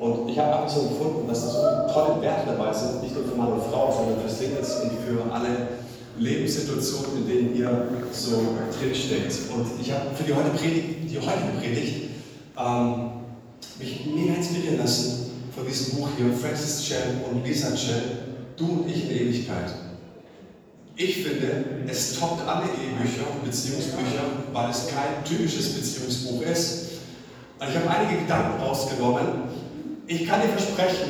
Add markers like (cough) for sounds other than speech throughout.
Und ich habe einfach so gefunden, dass da so tolle Werte dabei sind, nicht nur für Mann und Frau, sondern für Singles und für alle Lebenssituationen, in denen ihr so drinsteckt. Und ich habe für die, heute Predigt, die heutige Predigt ähm, mich mega inspirieren lassen von diesem Buch hier, Francis Chan und Lisa Chan, Du und ich in Ewigkeit. Ich finde, es toppt alle Ehebücher und Beziehungsbücher, weil es kein typisches Beziehungsbuch ist. Und ich habe einige Gedanken rausgenommen. Ich kann dir versprechen,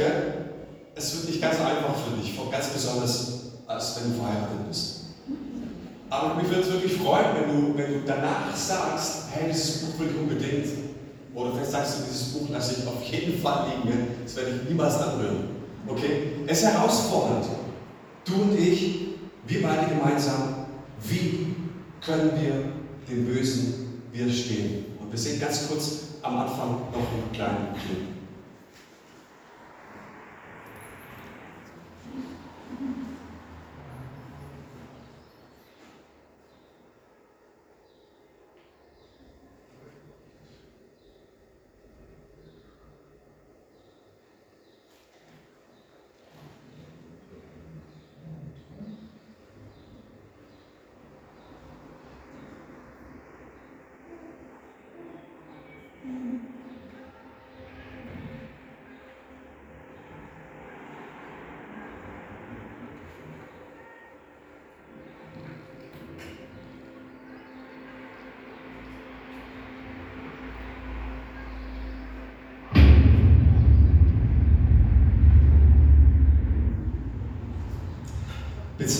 es wird nicht ganz einfach für dich, ganz besonders als wenn du verheiratet bist. Aber mich würde es wirklich freuen, wenn du, wenn du danach sagst, hey, dieses Buch will ich unbedingt. Oder vielleicht sagst du, dieses Buch lasse ich auf jeden Fall liegen. Das werde ich niemals anrühren. Okay? Es ist herausfordernd. Du und ich, wir beide gemeinsam, wie können wir dem Bösen widerstehen? Und wir sehen ganz kurz am Anfang noch einen kleinen Clip.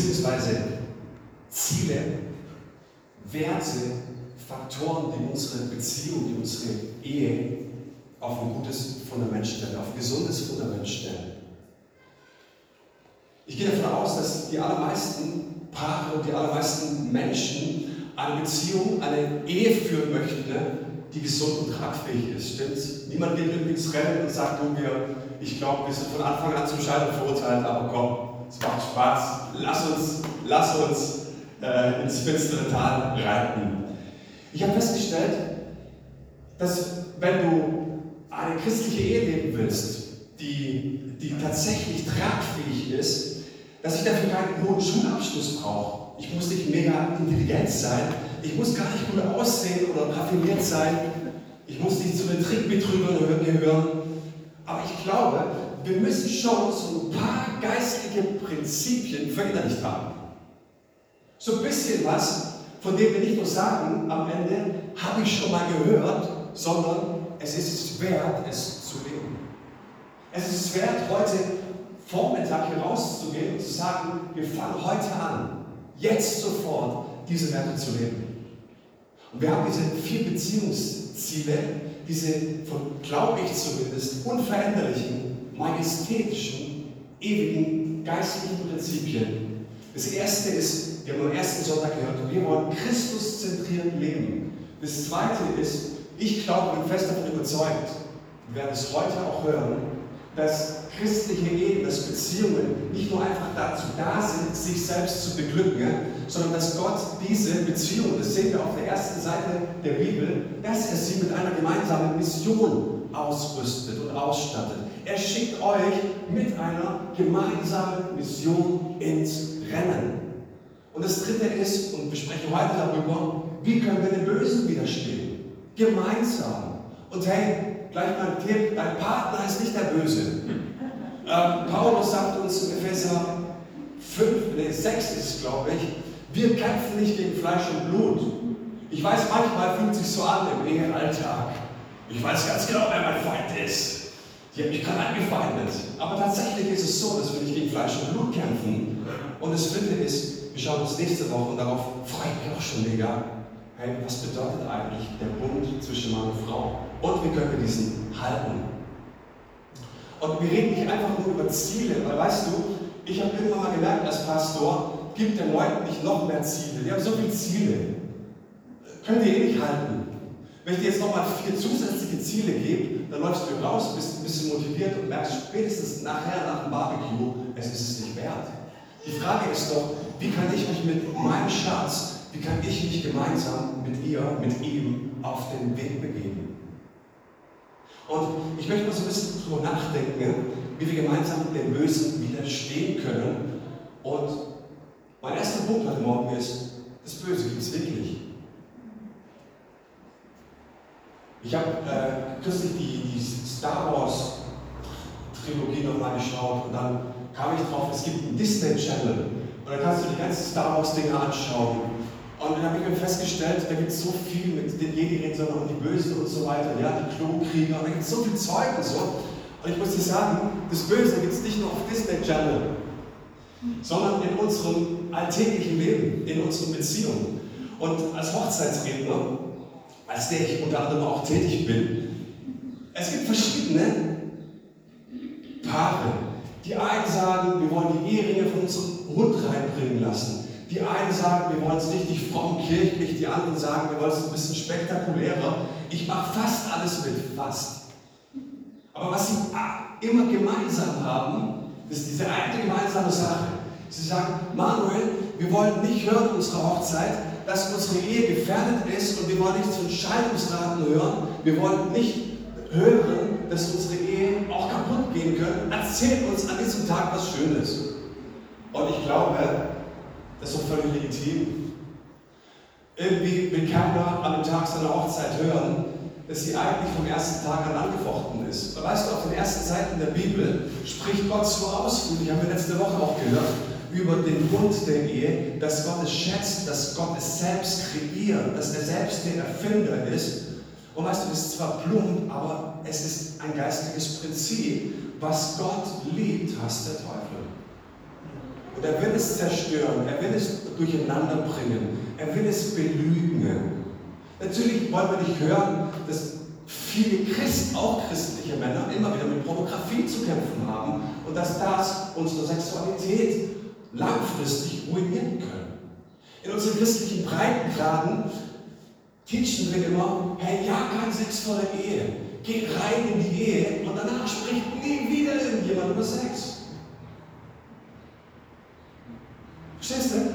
Beziehungsweise Ziele, Werte, Faktoren, die unsere Beziehung, die unsere Ehe auf ein gutes Fundament stellen, auf ein gesundes Fundament stellen. Ich gehe davon aus, dass die allermeisten Paare und die allermeisten Menschen eine Beziehung, eine Ehe führen möchten, die gesund und tragfähig ist. Stimmt? Niemand geht irgendwie ins Rennen und sagt, du, wir, ich glaube, wir sind von Anfang an zum Scheitern verurteilt, aber komm, es macht Spaß. Lass uns, lass uns äh, ins finstere Tal reiten. Ich habe festgestellt, dass wenn du eine christliche Ehe leben willst, die, die tatsächlich tragfähig ist, dass ich dafür keinen hohen Schulabschluss brauche. Ich muss nicht mega intelligent sein. Ich muss gar nicht gut aussehen oder raffiniert sein. Ich muss nicht zu den Trickbetrügern gehören. Aber ich glaube, wir müssen schon so ein paar geistliche Prinzipien verinnerlicht haben. So ein bisschen was, von dem wir nicht nur sagen, am Ende habe ich schon mal gehört, sondern es ist es wert, es zu leben. Es ist es wert, heute Vormittag hier rauszugehen und zu sagen, wir fangen heute an, jetzt sofort diese Werte zu leben. Und wir haben diese vier Beziehungsziele, diese von, glaube ich zumindest, unveränderlichen majestätischen, ewigen, geistlichen Prinzipien. Das erste ist, wir haben am ersten Sonntag gehört, wir wollen Christuszentriert leben. Das zweite ist, ich glaube und fest davon überzeugt, wir werden es heute auch hören, dass christliche Ehen, dass Beziehungen nicht nur einfach dazu da sind, sich selbst zu beglücken, sondern dass Gott diese Beziehungen, das sehen wir auf der ersten Seite der Bibel, dass er sie mit einer gemeinsamen Mission ausrüstet und ausstattet. Er schickt euch mit einer gemeinsamen Mission ins Rennen. Und das dritte ist, und wir sprechen heute darüber, wie können wir den Bösen widerstehen? Gemeinsam. Und hey, gleich mal ein Tipp, dein Partner ist nicht der Böse. (laughs) Ähm, Paulus sagt uns in Epheser 5, nee, 6 ist glaube ich, wir kämpfen nicht gegen Fleisch und Blut. Ich weiß, manchmal fühlt es sich so an im Ehealltag. Ich weiß ganz genau, wer mein Feind ist. Die hat mich gerade angefeindet. Aber tatsächlich ist es so, dass wir nicht gegen Fleisch und Blut kämpfen. Und das Dritte ist, wir schauen uns nächste Woche und darauf freue ich mich auch schon mega. Hey, was bedeutet eigentlich der Bund zwischen Mann und Frau? Und wie können wir diesen halten? Und wir reden nicht einfach nur über Ziele, weil weißt du, ich habe irgendwann mal gemerkt als Pastor, gibt den Leuten nicht noch mehr Ziele. Die haben so viele Ziele. Können die eh nicht halten. Wenn ich dir jetzt nochmal vier zusätzliche Ziele gebe, dann läufst du raus, bist ein bisschen motiviert und merkst spätestens nachher nach dem Barbecue, es ist es nicht wert. Die Frage ist doch, wie kann ich mich mit meinem Schatz, wie kann ich mich gemeinsam mit ihr, mit ihm auf den Weg begeben? Und ich möchte mal so ein bisschen drüber nachdenken, wie wir gemeinsam dem Bösen widerstehen können. Und mein erster Punkt heute Morgen ist, das Böse gibt es wirklich. Ich habe äh, kürzlich die, die Star Wars Trilogie nochmal geschaut und dann kam ich drauf, es gibt einen Disney Channel und da kannst du die ganzen Star Wars Dinge anschauen. Und dann habe ich mir festgestellt, da gibt es so viel mit den Jedi sondern und die Bösen und so weiter, ja, die Klonkrieger, da gibt es so viel Zeug und so. Und ich muss dir sagen, das Böse gibt es nicht nur auf Disney Channel, sondern in unserem alltäglichen Leben, in unseren Beziehungen. Und als Hochzeitsredner, als der ich unter anderem auch tätig bin, es gibt verschiedene Paare. Die einen sagen, wir wollen die Eheringe von unserem Hund reinbringen lassen. Die einen sagen, wir wollen es richtig fromm kirchlich, die anderen sagen, wir wollen es ein bisschen spektakulärer. Ich mache fast alles mit, fast. Aber was sie immer gemeinsam haben, ist diese eine gemeinsame Sache. Sie sagen, Manuel, wir wollen nicht hören in unserer Hochzeit, dass unsere Ehe gefährdet ist und wir wollen nicht zu Entscheidungsraten hören. Wir wollen nicht hören, dass unsere Ehe auch kaputt gehen können. Erzählt uns an diesem Tag was Schönes. Und ich glaube, das ist doch völlig legitim. Irgendwie will keiner an dem Tag seiner Hochzeit hören, dass sie eigentlich vom ersten Tag an angefochten ist. Weißt du, auf den ersten Seiten der Bibel spricht Gott so ausführlich, haben wir letzte Woche auch gehört, über den Bund der Ehe, dass Gott es schätzt, dass Gott es selbst kreiert, dass er selbst der Erfinder ist. Und weißt du, das ist zwar plump, aber es ist ein geistiges Prinzip. Was Gott liebt, hasst der Teufel. Und er will es zerstören, er will es durcheinander bringen, er will es belügen. Natürlich wollen wir nicht hören, dass viele Christen, auch christliche Männer, immer wieder mit Pornografie zu kämpfen haben und dass das unsere Sexualität langfristig ruinieren können. In unseren christlichen Breitengraden teachen wir immer, hey, ja, kein Sex vor der Ehe. Geh rein in die Ehe und danach spricht nie wieder irgendjemand über Sex. Verstehst du?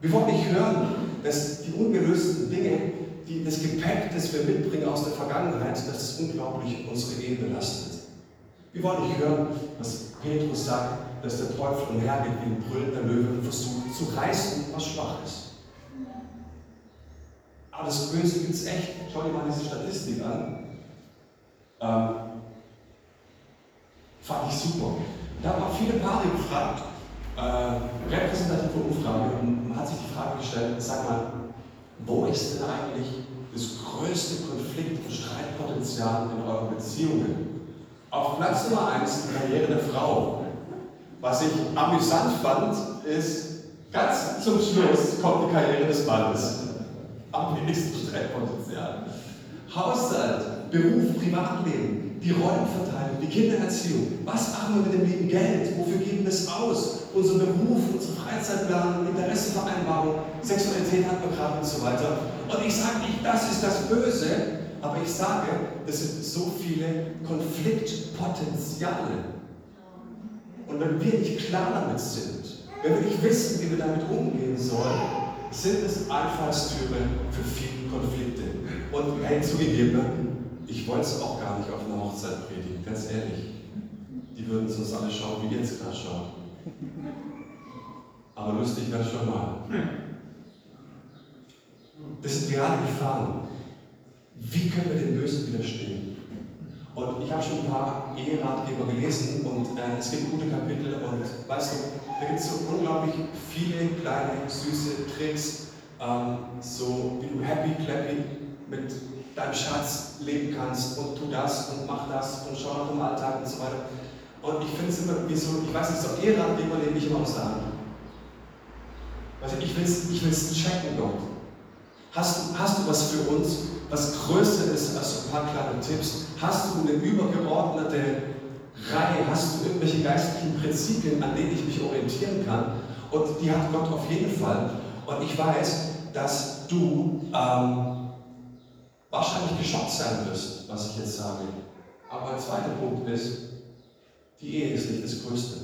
Wir wollen nicht hören, dass die ungelösten Dinge, die, das Gepäck, das wir mitbringen aus der Vergangenheit, dass es unglaublich unsere Ehe belastet. Wir wollen nicht hören, was Petrus sagt, dass der Teufel umhergeht wie ein brüllender Löwe und versucht zu reißen, was schwach ist. Aber das Böse gibt es echt. Schau dir mal diese Statistik an. Ähm, fand ich super. Da haben auch viele Paare gefragt, äh, repräsentative Umfrage, und man hat sich die Frage gestellt, sag mal, wo ist denn eigentlich das größte Konflikt- und Streitpotenzial in euren Beziehungen? Auf Platz Nummer 1 die Karriere der Frau. Was ich amüsant fand, ist, ganz zum Schluss kommt die Karriere des Mannes. Am wenigsten Streitpotenzial. Haushalt, Beruf, Privatleben, die Rollenverteilung, die Kindererziehung. Was machen wir mit dem lieben Geld? Wofür geben wir es aus? Unser Beruf, unsere Freizeitplanung, Interessenvereinbarung, Sexualität gerade und so weiter. Und ich sage nicht, das ist das Böse, aber ich sage, das sind so viele Konfliktpotenziale. Und wenn wir nicht klar damit sind, wenn wir nicht wissen, wie wir damit umgehen sollen, sind es Einfallstüren für viele Konflikte. Und hey, zugegeben, ich wollte es auch gar nicht auf einer Hochzeit predigen, ganz ehrlich. Die würden es uns alle schauen, wie ihr jetzt gerade schaut. Aber lustig wäre schon mal. Das sind gerade Gefahren. Wie können wir dem Bösen widerstehen? Und ich habe schon ein paar Eheratgeber gelesen und äh, es gibt gute Kapitel und weißt du, da gibt es so unglaublich viele kleine, süße Tricks, ähm, so wie du happy, clappy mit deinem Schatz leben kannst und tu das und mach das und schau nach dem Alltag und so weiter. Und ich finde es immer wie so, ich weiß nicht, so Ehrenratgeber lebe ich immer aus der Hand. Also ich will es ich checken, Gott. Hast du, hast du was für uns, was größer ist als ein paar kleine Tipps? Hast du eine übergeordnete Reihe? Hast du irgendwelche geistlichen Prinzipien, an denen ich mich orientieren kann? Und die hat Gott auf jeden Fall. Und ich weiß, dass du ähm, wahrscheinlich geschockt sein wirst, was ich jetzt sage. Aber der zweite Punkt ist, die Ehe ist nicht das Größte.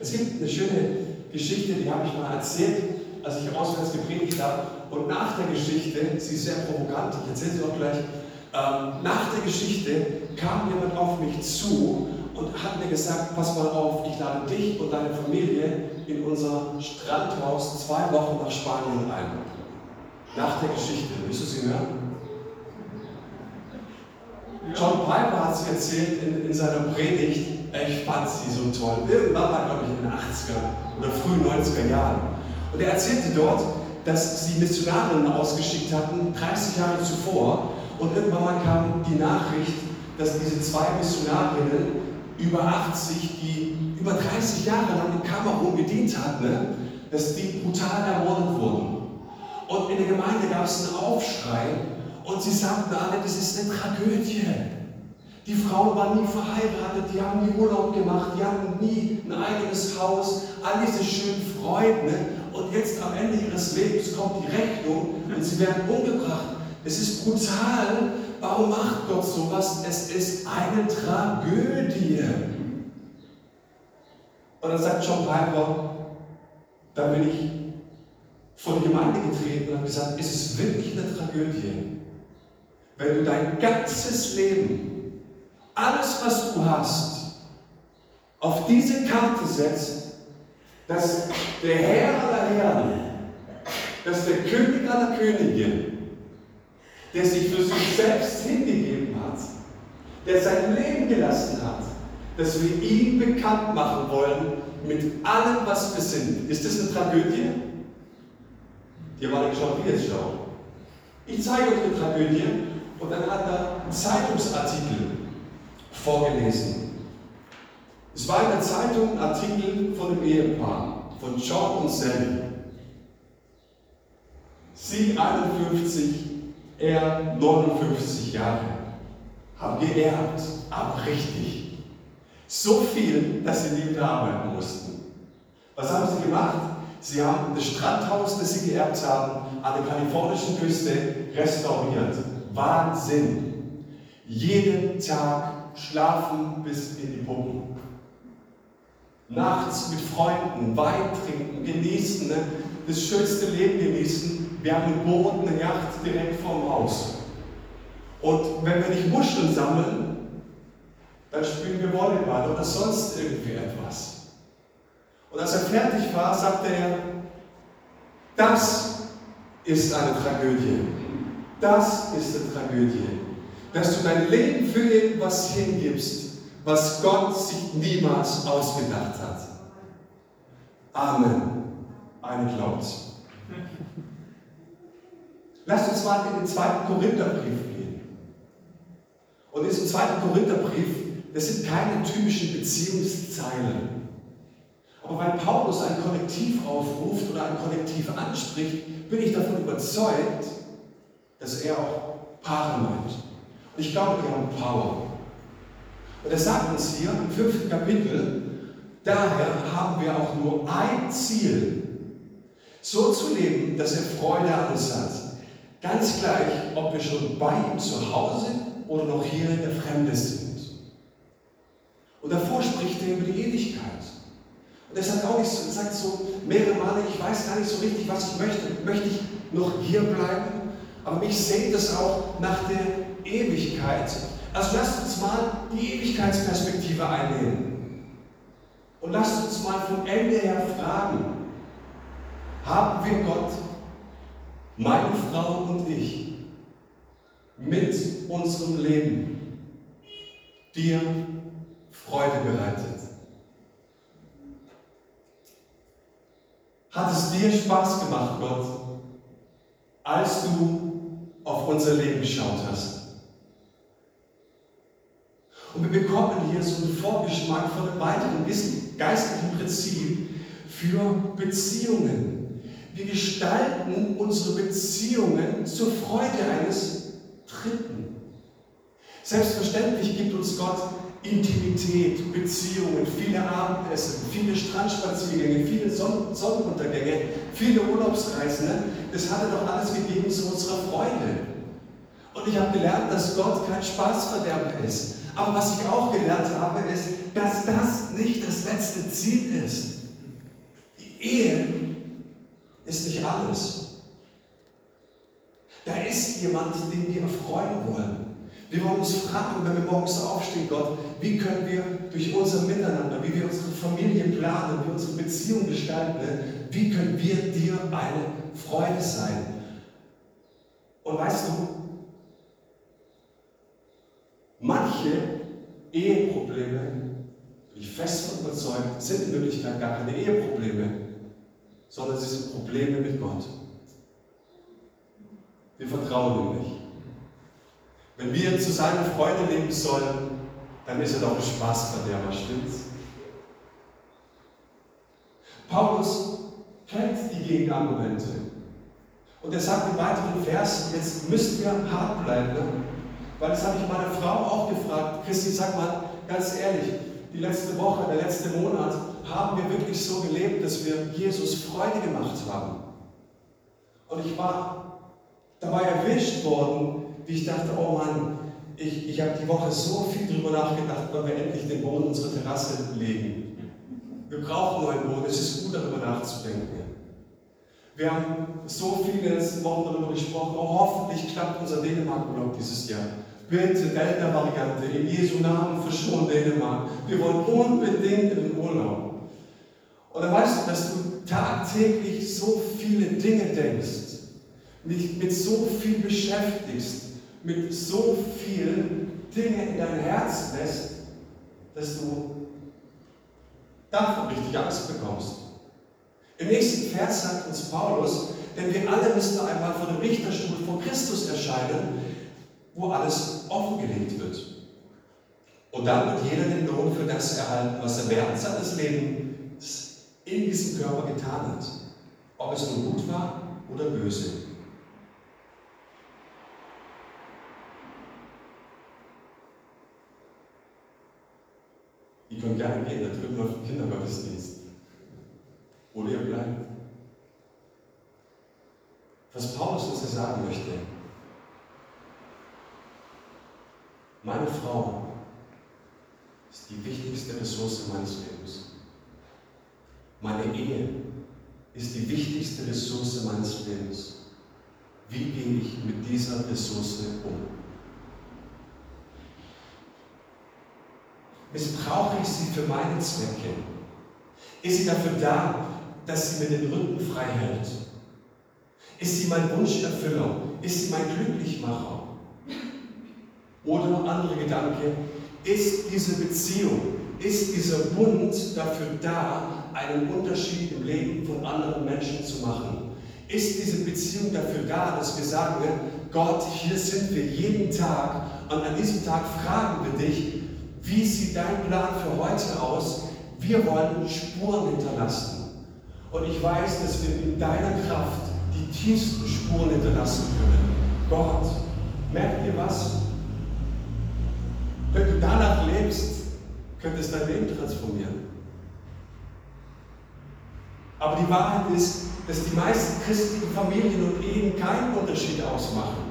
Es gibt eine schöne Geschichte, die habe ich mal erzählt. als ich auswärts gepredigt habe. Und nach der Geschichte, sie ist sehr provokant, ich erzähle sie auch gleich, ähm, nach der Geschichte kam jemand auf mich zu und hat mir gesagt, pass mal auf, ich lade dich und deine Familie in unser Strandhaus zwei Wochen nach Spanien ein. Nach der Geschichte. Willst du sie hören? John Piper hat sie erzählt in, in seiner Predigt. Ich fand sie so toll. Irgendwann mal, glaube ich, in den 80er oder frühen 90er Jahren. Und er erzählte dort, dass sie Missionarinnen ausgeschickt hatten, 30 Jahre zuvor. Und irgendwann mal kam die Nachricht, dass diese zwei Missionarinnen über 80, die über 30 Jahre lang in Kamerun gedient hatten, ne, dass die brutal ermordet wurden. Und in der Gemeinde gab es einen Aufschrei und sie sagten alle, das ist eine Tragödie. Die Frauen waren nie verheiratet, die haben nie Urlaub gemacht, die hatten nie ein eigenes Haus, all diese schönen Freuden. Und jetzt am Ende ihres Lebens kommt die Rechnung und sie werden umgebracht. Es ist brutal. Warum macht Gott sowas? Es ist eine Tragödie. Und dann sagt John Piper, da bin ich vor die Gemeinde getreten und habe gesagt, es ist wirklich eine Tragödie wenn du dein ganzes Leben, alles, was du hast, auf diese Karte setzt, dass der Herr aller Herren, dass der König aller Könige, der sich für sich selbst hingegeben hat, der sein Leben gelassen hat, dass wir ihn bekannt machen wollen mit allem, was wir sind. Ist das eine Tragödie? Die war geschaut, wie jetzt schauen. Ich zeige euch eine Tragödie und dann hat er einen Zeitungsartikel vorgelesen. Es war in der Zeitung ein Artikel von einem Ehepaar, von John und Sally. Sie 51, er 59 Jahre, haben geerbt, aber richtig. So viel, dass sie nie mehr arbeiten mussten. Was haben sie gemacht? Sie haben das Strandhaus, das sie geerbt haben, an der kalifornischen Küste restauriert. Wahnsinn. Jeden Tag schlafen bis in die Pumpen. Nachts mit Freunden Wein trinken, genießen, ne? das schönste Leben genießen. Wir haben ein Boot, eine Yacht direkt vorm Haus. Und wenn wir nicht Muscheln sammeln, dann spielen wir Volleyball oder sonst irgendwie etwas. Und als er fertig war, sagte er, das ist eine Tragödie. Das ist die Tragödie. Dass du dein Leben für irgendwas hingibst, was Gott sich niemals ausgedacht hat. Amen. Eine glaubt. Lass uns mal in den zweiten Korintherbrief gehen. Und in diesem zweiten Korintherbrief, das sind keine typischen Beziehungszeilen. Aber weil Paulus ein Kollektiv aufruft oder ein Kollektiv anspricht, bin ich davon überzeugt, dass er auch Paare meint. Ich glaube, die haben Power. Und er sagt uns hier im fünften Kapitel, daher haben wir auch nur ein Ziel, so zu leben, dass er Freude an uns hat. Ganz gleich, ob wir schon bei ihm zu Hause oder noch hier in der Fremde sind. Und davor spricht er über die Ewigkeit. Und er sagt auch nicht so, sagt so mehrere Male, ich weiß gar nicht so richtig, was ich möchte. Möchte ich noch hier bleiben? Aber mich sehnt es auch nach der Ewigkeit. Also lasst uns mal die Ewigkeitsperspektive einnehmen. Und lasst uns mal vom Ende her fragen, haben wir Gott, meine Frau und ich, mit unserem Leben dir Freude bereitet? Hat es dir Spaß gemacht, Gott, als du auf unser Leben geschaut hast. Und wir bekommen hier so einen Vorgeschmack von einem weiteren geistlichen Prinzip für Beziehungen. Wir gestalten unsere Beziehungen zur Freude eines Dritten. Selbstverständlich gibt uns Gott Intimität, Beziehungen, viele Abendessen, viele Strandspaziergänge, viele Sonnenuntergänge, viele Urlaubsreisen. Ne? Das hat er doch alles gegeben zu unserer Freude. Und ich habe gelernt, dass Gott kein Spaßverderber ist. Aber was ich auch gelernt habe, ist, dass das nicht das letzte Ziel ist. Die Ehe ist nicht alles. Da ist jemand, den wir erfreuen wollen. Wir wollen uns fragen, wenn wir morgens aufstehen, Gott, wie können wir durch unser Miteinander, wie wir unsere Familie planen, wie wir unsere Beziehung gestalten, wie können wir dir eine Freude sein? Und weißt du, manche Eheprobleme, bin ich fest von überzeugt, sind in Wirklichkeit gar keine Eheprobleme, sondern sie sind Probleme mit Gott. Wir vertrauen ihm nicht. Wenn wir zu seiner Freude leben sollen, dann ist er doch ein Spaßverderber, stimmt's? Paulus kennt die Gegenargumente. Und er sagt in weiteren Versen, jetzt müsst ihr hart bleiben. Weil das habe ich meiner Frau auch gefragt. Christi, sag mal ganz ehrlich, die letzte Woche, der letzte Monat, haben wir wirklich so gelebt, dass wir Jesus Freude gemacht haben. Und ich war dabei erwischt worden, wie ich dachte, oh Mann, ich, ich habe die Woche so viel darüber nachgedacht, wann wir endlich den Boden unsere Terrasse legen. Wir brauchen neuen Boden, es ist gut darüber nachzudenken. Wir haben so viele in den letzten Wochen darüber gesprochen, oh, hoffentlich klappt unser Dänemark-Urlaub dieses Jahr. Bitte, Delta-Variante, in Jesu Namen verschont Dänemark. Wir wollen unbedingt in den Urlaub. Und dann weißt du, dass du tagtäglich so viele Dinge denkst, dich mit so viel beschäftigst, mit so vielen Dingen in dein Herz lässt, dass du davon richtig Angst bekommst. Im nächsten Vers sagt uns Paulus, denn wir alle müssen einmal vor dem Richterstuhl vor Christus erscheinen, wo alles offengelegt wird. Und dann wird jeder den Lohn für das erhalten, was er während seines Lebens in diesem Körper getan hat. Ob es nun gut war oder böse. Die können gerne gehen, da drüben läuft ein Kindergottesdienst. Oder ihr bleibt. Was Paulus uns sagen möchte, meine Frau ist die wichtigste Ressource meines Lebens. Meine Ehe ist die wichtigste Ressource meines Lebens. Wie gehe ich mit dieser Ressource um? Missbrauche ich sie für meine Zwecke? Ist sie dafür da, dass sie mir den Rücken frei hält? Ist sie mein Wunscherfüller? Ist sie mein Glücklichmacher? Oder noch andere Gedanke, ist diese Beziehung, ist dieser Bund dafür da, einen Unterschied im Leben von anderen Menschen zu machen? Ist diese Beziehung dafür da, dass wir sagen, Gott, hier sind wir jeden Tag und an diesem Tag fragen wir dich, wie sieht dein Plan für heute aus? Wir wollen Spuren hinterlassen. Und ich weiß, dass wir in deiner Kraft die tiefsten Spuren hinterlassen können. Gott, merkt ihr was? Wenn du danach lebst, könnte es dein Leben transformieren. Aber die Wahrheit ist, dass die meisten christlichen Familien und Ehen keinen Unterschied ausmachen.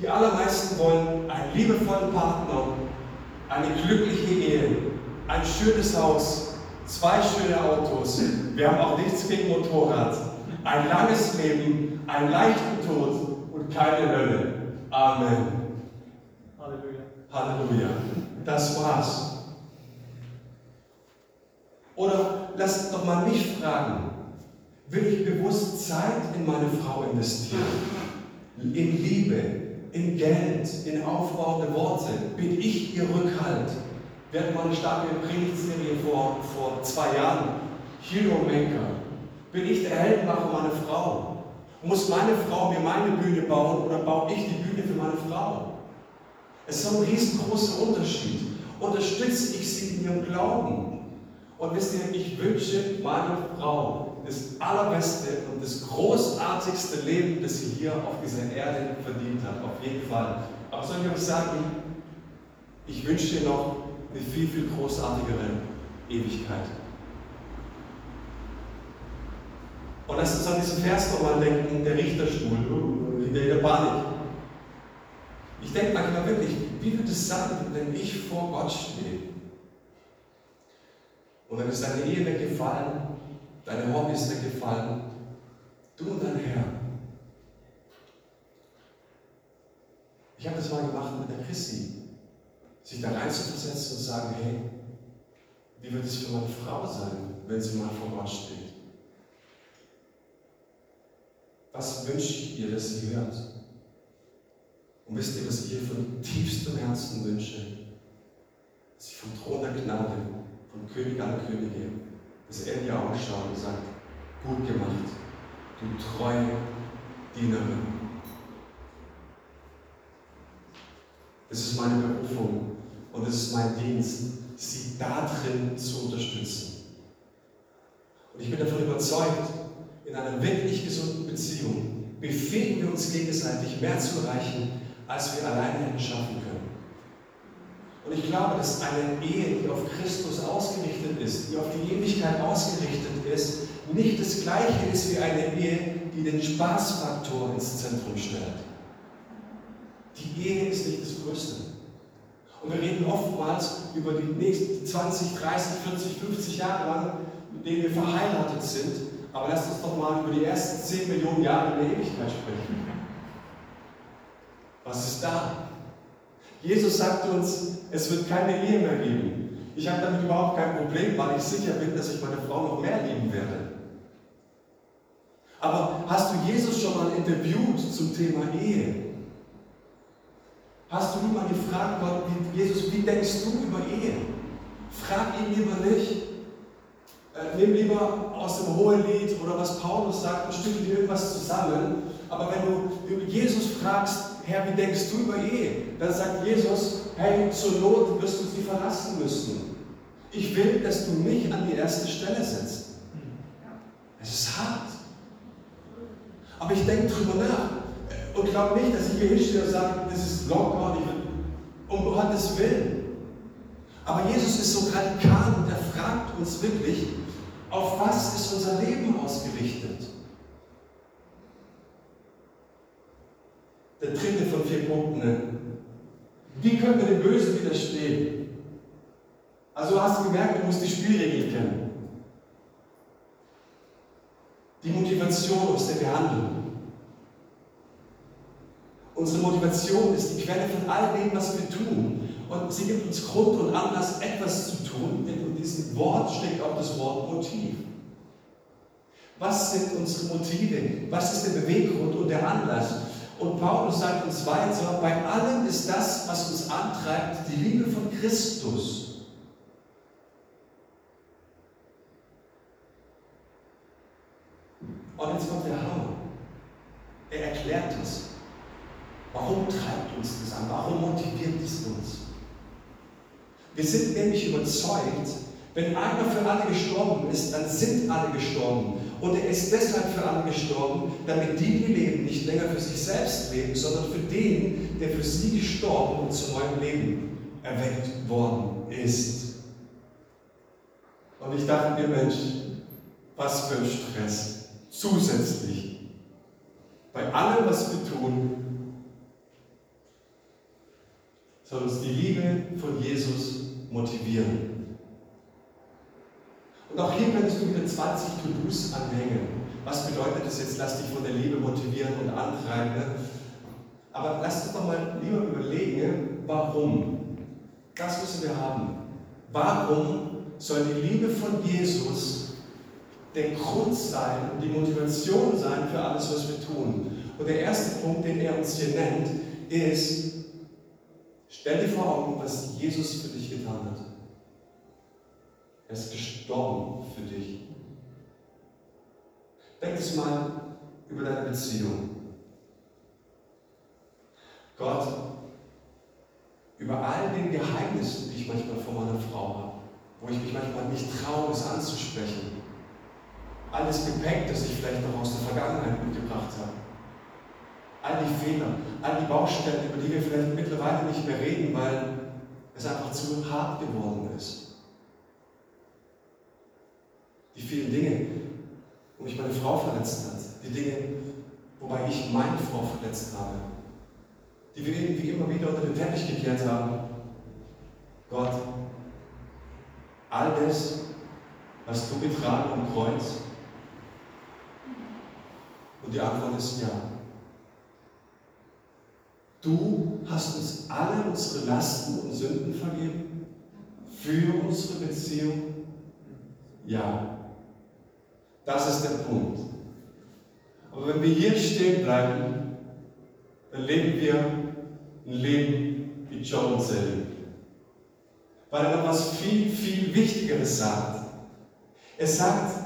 Die allermeisten wollen einen liebevollen Partner, eine glückliche Ehe, ein schönes Haus, zwei schöne Autos. Wir haben auch nichts gegen Motorrad. Ein langes Leben, einen leichten Tod und keine Hölle. Amen. Halleluja. Das war's. Oder lasst doch mal mich fragen. Will ich bewusst Zeit in meine Frau investieren? In Liebe, in Geld, in aufbauende Worte, bin ich ihr Rückhalt. Wir hatten mal eine starke Predigtserie vor, vor zwei Jahren, Hero Maker. Bin ich der Heldenmacher meiner Frau? Muss meine Frau mir meine Bühne bauen oder baue ich die Bühne für meine Frau? Es ist ein riesengroßer Unterschied. Unterstütze ich sie in ihrem Glauben? Und wisst ihr, ich wünsche meiner Frau, das allerbeste und das großartigste Leben, das sie hier auf dieser Erde verdient hat, auf jeden Fall. Aber soll ich euch sagen, ich wünsche dir noch eine viel, viel großartigere Ewigkeit. Und lass uns an diesen Vers nochmal denken, der Richterstuhl, der Panik. Ich denke manchmal wirklich, wie wird es sein, wenn ich vor Gott stehe? Und dann ist deine Ehe weggefallen, deine Hobbys weggefallen, Du und dein Herr. Ich habe das mal gemacht mit der Christi. Sich da reinzuversetzen und sagen, hey, wie wird es für meine Frau sein, wenn sie mal vor Gott steht? Was wünsche ich ihr, dass sie hört? Und wisst ihr, was ich ihr von tiefstem Herzen wünsche? Dass sie vom Thron der Gnade, vom König aller Könige, dass er in die Augen schaut und sagt, gut gemacht, du treue Dienerin. Das ist meine Berufung und es ist mein Dienst, sie darin zu unterstützen. Und ich bin davon überzeugt, in einer wirklich gesunden Beziehung befähigen wir uns gegenseitig mehr zu erreichen, als wir alleine hätten schaffen können. Und ich glaube, dass eine Ehe, die auf Christus ausgerichtet ist, die auf die Ewigkeit ausgerichtet ist, nicht das gleiche ist wie eine Ehe, die den Spaßfaktor ins Zentrum stellt. Die Ehe ist nicht das Größte. Und wir reden oftmals über die nächsten 20, 30, 40, 50 Jahre lang, mit denen wir verheiratet sind. Aber lasst uns doch mal über die ersten 10 Millionen Jahre der Ewigkeit sprechen. Was ist da? Jesus sagt uns, es wird keine Ehe mehr geben. Ich habe damit überhaupt kein Problem, weil ich sicher bin, dass ich meine Frau noch mehr lieben werde. Aber hast du Jesus schon mal interviewt zum Thema Ehe? Hast du mal gefragt, Gott, Jesus, wie denkst du über Ehe? Frag ihn lieber nicht. Äh, nimm lieber aus dem Hohelied oder was Paulus sagt und stücke dir irgendwas zusammen. Aber wenn du Jesus fragst, Herr, wie denkst du über Ehe? Dann sagt Jesus, hey, zur Not wirst du sie verlassen müssen. Ich will, dass du mich an die erste Stelle setzt. Es ist hart. Aber ich denke drüber nach und glaube nicht, dass ich hier hinstehe und sage, das ist locker und um Gottes Willen. Aber Jesus ist so radikal und er fragt uns wirklich, auf was ist unser Leben ausgerichtet? Der dritte von vier Punkten. Ne? Wie können wir dem Bösen widerstehen? Also hast du gemerkt, du musst die Spielregeln kennen. Die Motivation, aus der wir handeln. Unsere Motivation ist die Quelle von all dem, was wir tun. Und sie gibt uns Grund und Anlass, etwas zu tun. In diesem Wort steckt auch das Wort Motiv. Was sind unsere Motive? Was ist der Beweggrund und der Anlass? Und Paulus sagt uns weiter, bei allem ist das, was uns antreibt, die Liebe von Christus. Und jetzt kommt der Hammer. Er erklärt es. Warum treibt uns das an? Warum motiviert es uns? Wir sind nämlich überzeugt, wenn einer für alle gestorben ist, dann sind alle gestorben. Und er ist deshalb für alle gestorben, damit die, die leben, nicht länger für sich selbst leben, sondern für den, der für sie gestorben und zu neuem Leben erweckt worden ist. Und ich dachte mir, Mensch, was für ein Stress. Zusätzlich. Bei allem, was wir tun, soll uns die Liebe von Jesus motivieren. Und auch hier könntest du wieder 20 To-Dos anhängen. Was bedeutet das jetzt? Lass dich von der Liebe motivieren und antreiben. Aber lass uns doch mal lieber überlegen, warum. Das müssen wir haben. Warum soll die Liebe von Jesus der Grund sein und die Motivation sein für alles, was wir tun? Und der erste Punkt, den er uns hier nennt, ist, stell dir vor Augen, was Jesus für dich getan hat. Er ist gestorben für dich. Denk es mal über deine Beziehung. Gott, über all den Geheimnissen, die ich manchmal vor meiner Frau habe, wo ich mich manchmal nicht traue, es anzusprechen. Alles Gepäck, das ich vielleicht noch aus der Vergangenheit mitgebracht habe. All die Fehler, all die Baustellen, über die wir vielleicht mittlerweile nicht mehr reden, weil es einfach zu hart geworden ist. Die vielen Dinge, wo mich meine Frau verletzt hat. Die Dinge, wobei ich meine Frau verletzt habe. Die wir irgendwie immer wieder unter den Teppich gekehrt haben. Gott, all das, was du getragen am Kreuz, Und die Antwort ist ja. Du hast uns alle unsere Lasten und Sünden vergeben für unsere Beziehung? Ja. Das ist der Punkt. Aber wenn wir hier stehen bleiben, dann leben wir ein Leben wie John Sally. Weil er noch was viel, viel Wichtigeres sagt. Er sagt,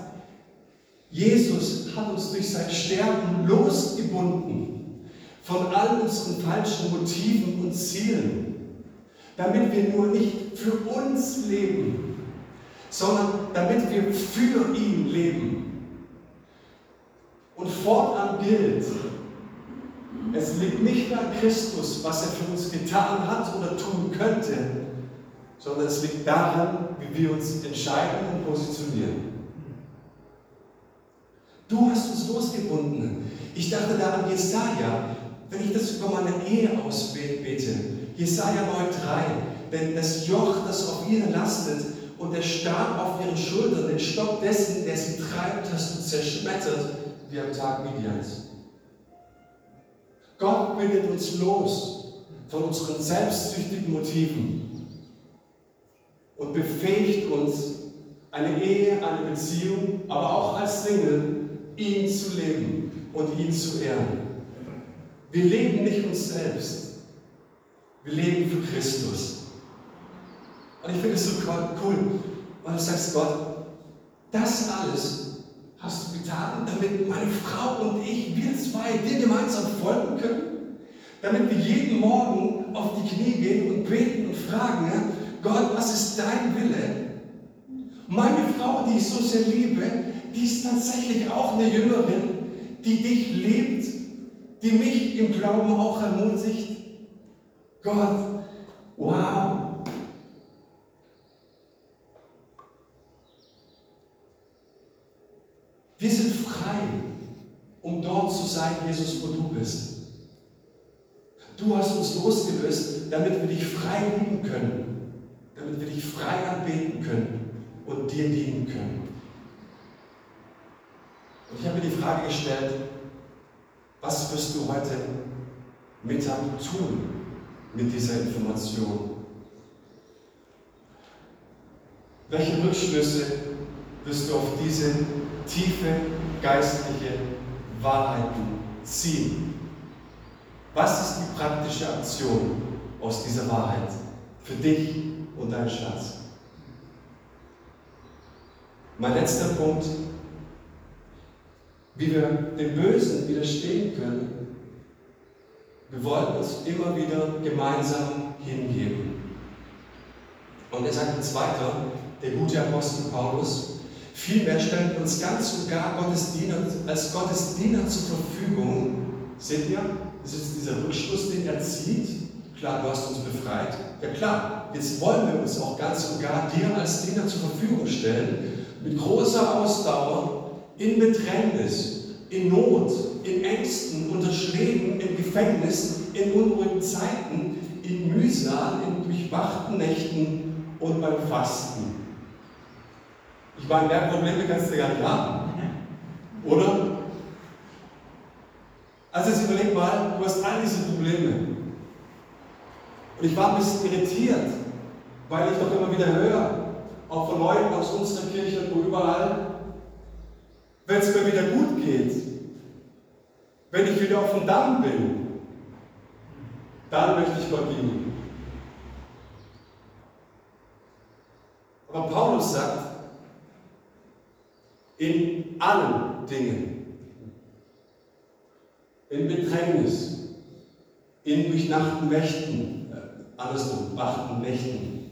Jesus hat uns durch sein Sterben losgebunden von all unseren falschen Motiven und Zielen, damit wir nur nicht für uns leben, sondern damit wir für ihn leben. Und fortan gilt, es liegt nicht an Christus, was er für uns getan hat oder tun könnte, sondern es liegt daran, wie wir uns entscheiden und positionieren. Du hast uns losgebunden. Ich dachte da an Jesaja, wenn ich das über meine Ehe ausbete. Jesaja 9,3. Denn das Joch, das auf ihr lastet, und der Stab auf ihren Schultern, den Stock dessen, der sie treibt, hast du zerschmettert, wie am Tag Midians. Gott bindet uns los von unseren selbstsüchtigen Motiven und befähigt uns, eine Ehe, eine Beziehung, aber auch als Single, ihn zu leben und ihn zu ehren. Wir leben nicht uns selbst, wir leben für Christus. Und ich finde es so cool, weil du sagst, Gott, das alles hast du getan, damit meine Frau und ich, wir zwei, dir gemeinsam folgen können. Damit wir jeden Morgen auf die Knie gehen und beten und fragen, Gott, was ist dein Wille? Meine Frau, die ich so sehr liebe, die ist tatsächlich auch eine Jüngerin, die dich liebt, die mich im Glauben auch ermutigt. Gott, wow, Wir frei, um dort zu sein, Jesus, wo du bist. Du hast uns losgelöst, damit wir dich frei lieben können, damit wir dich frei anbeten können und dir dienen können. Und ich habe mir die Frage gestellt, was wirst du heute Mittag tun mit dieser Information? Welche Rückschlüsse wirst du auf diese tiefe geistliche Wahrheiten ziehen. Was ist die praktische Aktion aus dieser Wahrheit für dich und deinen Schatz? Mein letzter Punkt, wie wir dem Bösen widerstehen können. Wir wollen uns immer wieder gemeinsam hingeben. Und er sagt uns weiter, der gute Apostel Paulus, Vielmehr stellen wir uns ganz und gar Gottes Diener, als Gottes Diener zur Verfügung. Seht ihr? Das ist dieser Rückschluss, den er zieht. Klar, du hast uns befreit. Ja klar, jetzt wollen wir uns auch ganz und gar dir als Diener zur Verfügung stellen. Mit großer Ausdauer, in Bedrängnis, in Not, in Ängsten, unter Schlägen, im Gefängnis, in unruhigen Zeiten, in Mühsal, in durchwachten Nächten und beim Fasten. Ich meine, mehr Probleme kannst du gar nicht haben. Oder? Also jetzt überleg mal, du hast all diese Probleme. Und ich war ein bisschen irritiert, weil ich doch immer wieder höre, auch von Leuten aus unserer Kirche und wo überall, wenn es mir wieder gut geht, wenn ich wieder auf dem Damm bin, dann möchte ich Gott dienen. Aber Paulus sagt, in allen Dingen. In Bedrängnis, in durchnachten Mächten, äh, andersrum, wachten Mächten,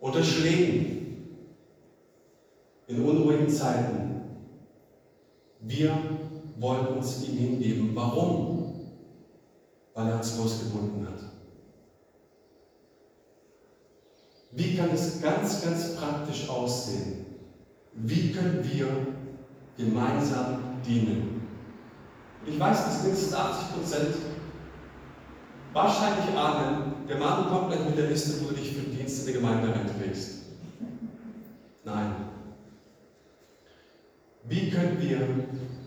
unter Schlägen, in unruhigen Zeiten. Wir wollen uns ihm hingeben. Warum? Weil er uns losgebunden hat. Wie kann es ganz, ganz praktisch aussehen? Wie können wir gemeinsam dienen? Ich weiß, dass mindestens 80 Prozent wahrscheinlich ahnen, der Mann kommt gleich mit der Liste, wo du dich für den Dienst der Gemeinde einträgst. Nein. Wie können wir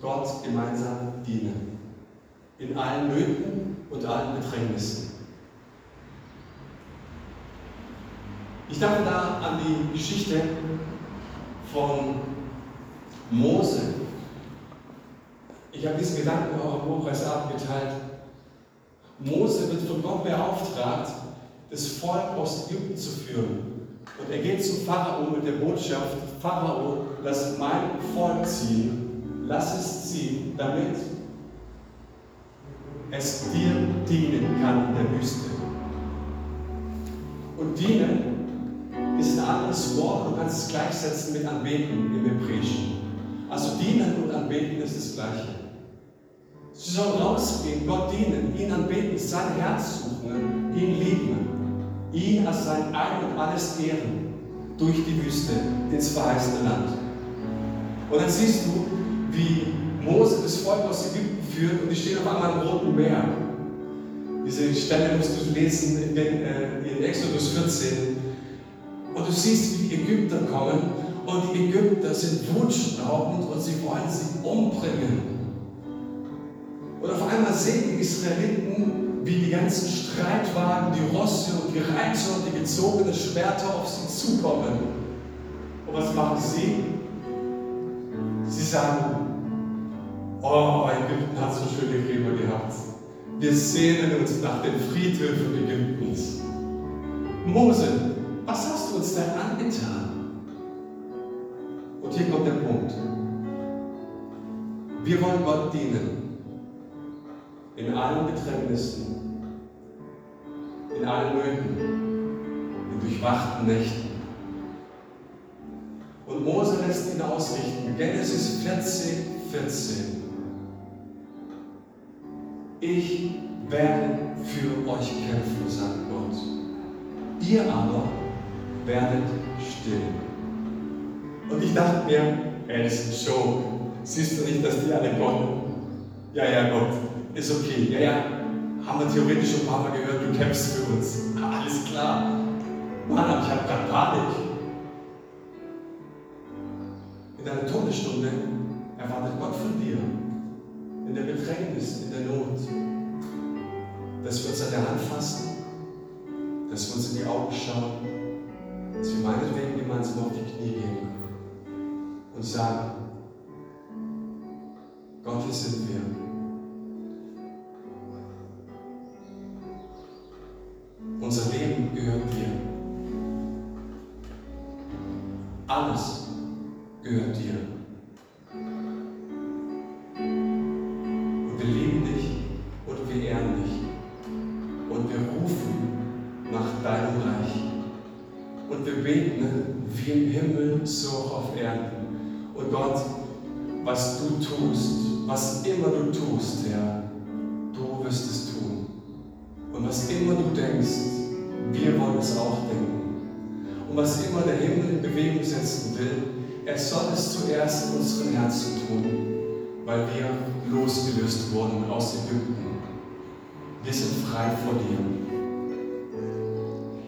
Gott gemeinsam dienen. In allen Nöten und allen Bedrängnissen. Ich dachte da an die Geschichte von Mose. Ich habe diesen Gedanken auch im Buchpreis abgeteilt. Mose wird von Gott beauftragt, das Volk aus Ägypten zu führen. Und er geht zum Pharao mit der Botschaft, Pharao, lass mein Volk ziehen, lass es ziehen, damit es dir dienen kann in der Wüste. Und dienen anderes Wort, du kannst es gleichsetzen mit anbeten im Hebräischen. Also dienen und anbeten ist das Gleiche. Sie sollen rausgehen, Gott dienen, ihn anbeten, sein Herz suchen, ihn lieben, ihn als sein Ein und alles ehren, durch die Wüste ins verheißene Land. Und dann siehst du, wie Mose das Volk aus Ägypten führt und die stehen auf einmal im Roten Meer. Diese Stelle musst du lesen in, äh, in Exodus 14. Du siehst, wie die Ägypter kommen und die Ägypter sind wutschnaubend und sie wollen sie umbringen. Und auf einmal sehen die Israeliten, wie die ganzen Streitwagen, die Rosse und die Reiter und die gezogenen Schwerter auf sie zukommen. Und was machen sie? Sie sagen, oh, Ägypten hat so schöne Gräber gehabt. Wir sehnen uns nach den Friedhöfen Ägyptens. Mose, uns angetan? Und hier kommt der Punkt. Wir wollen Gott dienen in allen Bedrängnissen, in allen Nöten, in durchwachten Nächten. Und Mose lässt ihn ausrichten. Genesis 14, 14. Ich werde für euch kämpfen, sagt Gott. Ihr aber werdet still. Und ich dachte mir, das ist ein Show. Siehst du nicht, dass die alle kommen? Ja, ja, Gott, ist okay. Ja, ja, haben wir theoretisch schon ein paar Mal gehört, du kämpfst für uns. Alles klar. Mann, ich habe gerade Panik. In deiner Todesstunde erwartet Gott von dir, in der Bedrängnis, in der Not, dass wir uns an der Hand fassen, dass wir uns in die Augen schauen, dass wir meinetwegen gemeinsam auf die Knie gehen und sagen, Gott, hier sind wir. Unser Leben gehört dir. Alles gehört dir. Wir beten wie im Himmel, so auf Erden. Und Gott, was du tust, was immer du tust, Herr, du wirst es tun. Und was immer du denkst, wir wollen es auch denken. Und was immer der Himmel in Bewegung setzen will, er soll es zuerst in unseren Herzen tun, weil wir losgelöst wurden aus Ägypten. Wir sind frei vor dir.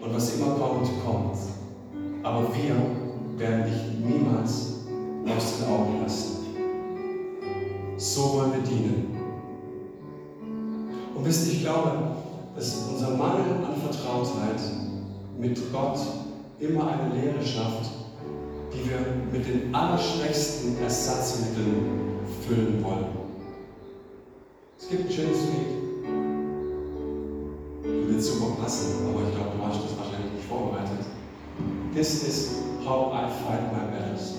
Und was immer kommt, kommt. Aber wir werden dich niemals aus den Augen lassen. So wollen wir dienen. Und wisst ihr, ich glaube, dass unser Mangel an Vertrautheit mit Gott immer eine Lehre schafft, die wir mit den allerschwächsten Ersatzmitteln füllen wollen. Es gibt ein schönes Lied. Jetzt super passen, aber ich glaube, du hast das wahrscheinlich nicht vorbereitet. This is how I fight my battles.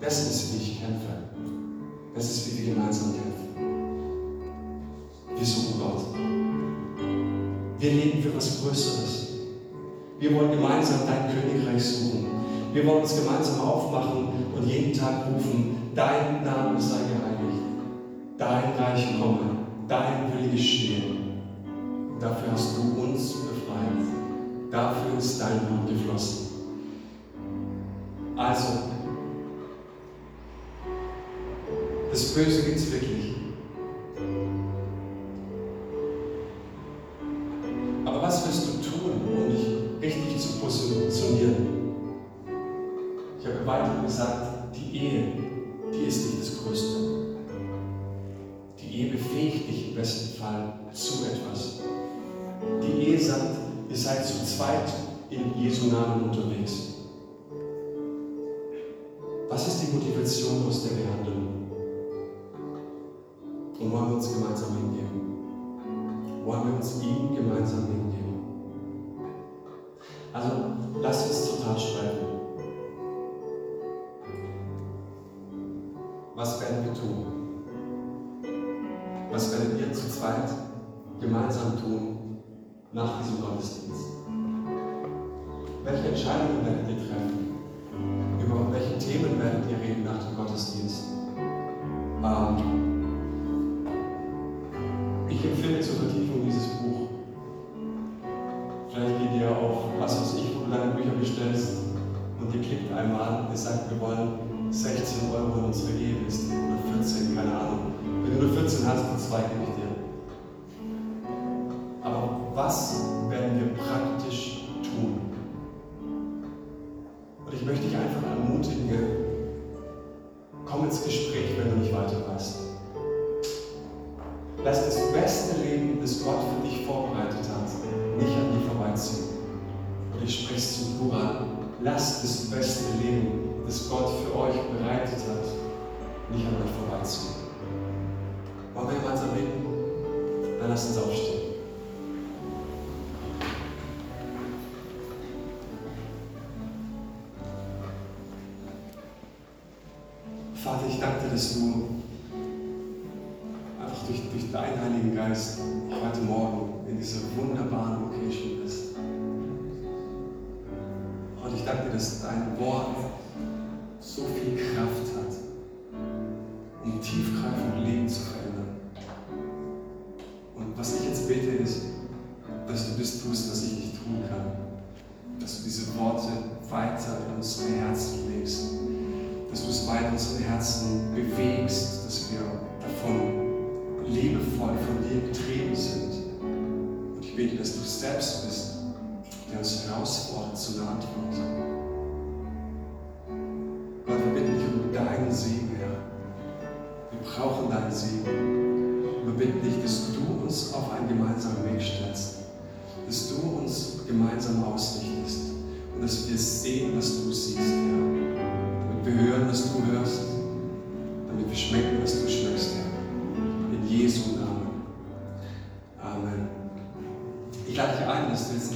Das ist, wie ich kämpfe. Das ist, wie wir gemeinsam kämpfen. Wir suchen Gott. Wir leben für was Größeres. Wir wollen gemeinsam dein Königreich suchen. Wir wollen uns gemeinsam aufmachen und jeden Tag rufen, dein Name sei geheiligt, dein Reich komme, dein Wille geschehe. Dafür hast du uns befreit. Dafür ist dein Blut geflossen. Also, das Böse gibt es wirklich. Was werdet ihr zu zweit gemeinsam tun nach diesem Gottesdienst? Welche Entscheidungen werdet ihr treffen? Über welche Themen werdet ihr reden nach dem Gottesdienst? Ähm, ich empfehle zur Vertiefung dieses Buch. Vielleicht geht ihr auf was weiß ich, wo du deine Bücher bestellst und ihr klickt einmal und ihr sagt, wir wollen 16 Euro in unsere Ehe investieren oder 14, keine Ahnung. Wenn du nur 14 hast, dann zwei gebe ich dir. Aber was Vater, ich danke dir, dass du einfach durch, durch deinen Heiligen Geist heute Morgen in dieser wunderbaren Location bist. Und ich danke dir, dass dein Wort so viel Kraft Herzen bewegst, dass wir davon liebevoll von dir getrieben sind. Und ich bete, dass du selbst bist, der uns herausfordert zu einer Antwort. Gott, wir bitten dich um deinen Segen, Herr. Wir brauchen deinen Segen. Wir bitten dich, dass du uns auf einen gemeinsamen Weg stellst. Dass du uns gemeinsam ausrichtest. Und dass wir sehen, was du siehst, Herr. Damit wir hören, was du hörst. Damit wir schmecken, was du schmeckst, Herr. In Jesu Namen. Amen. Ich lade dich ein, dass du jetzt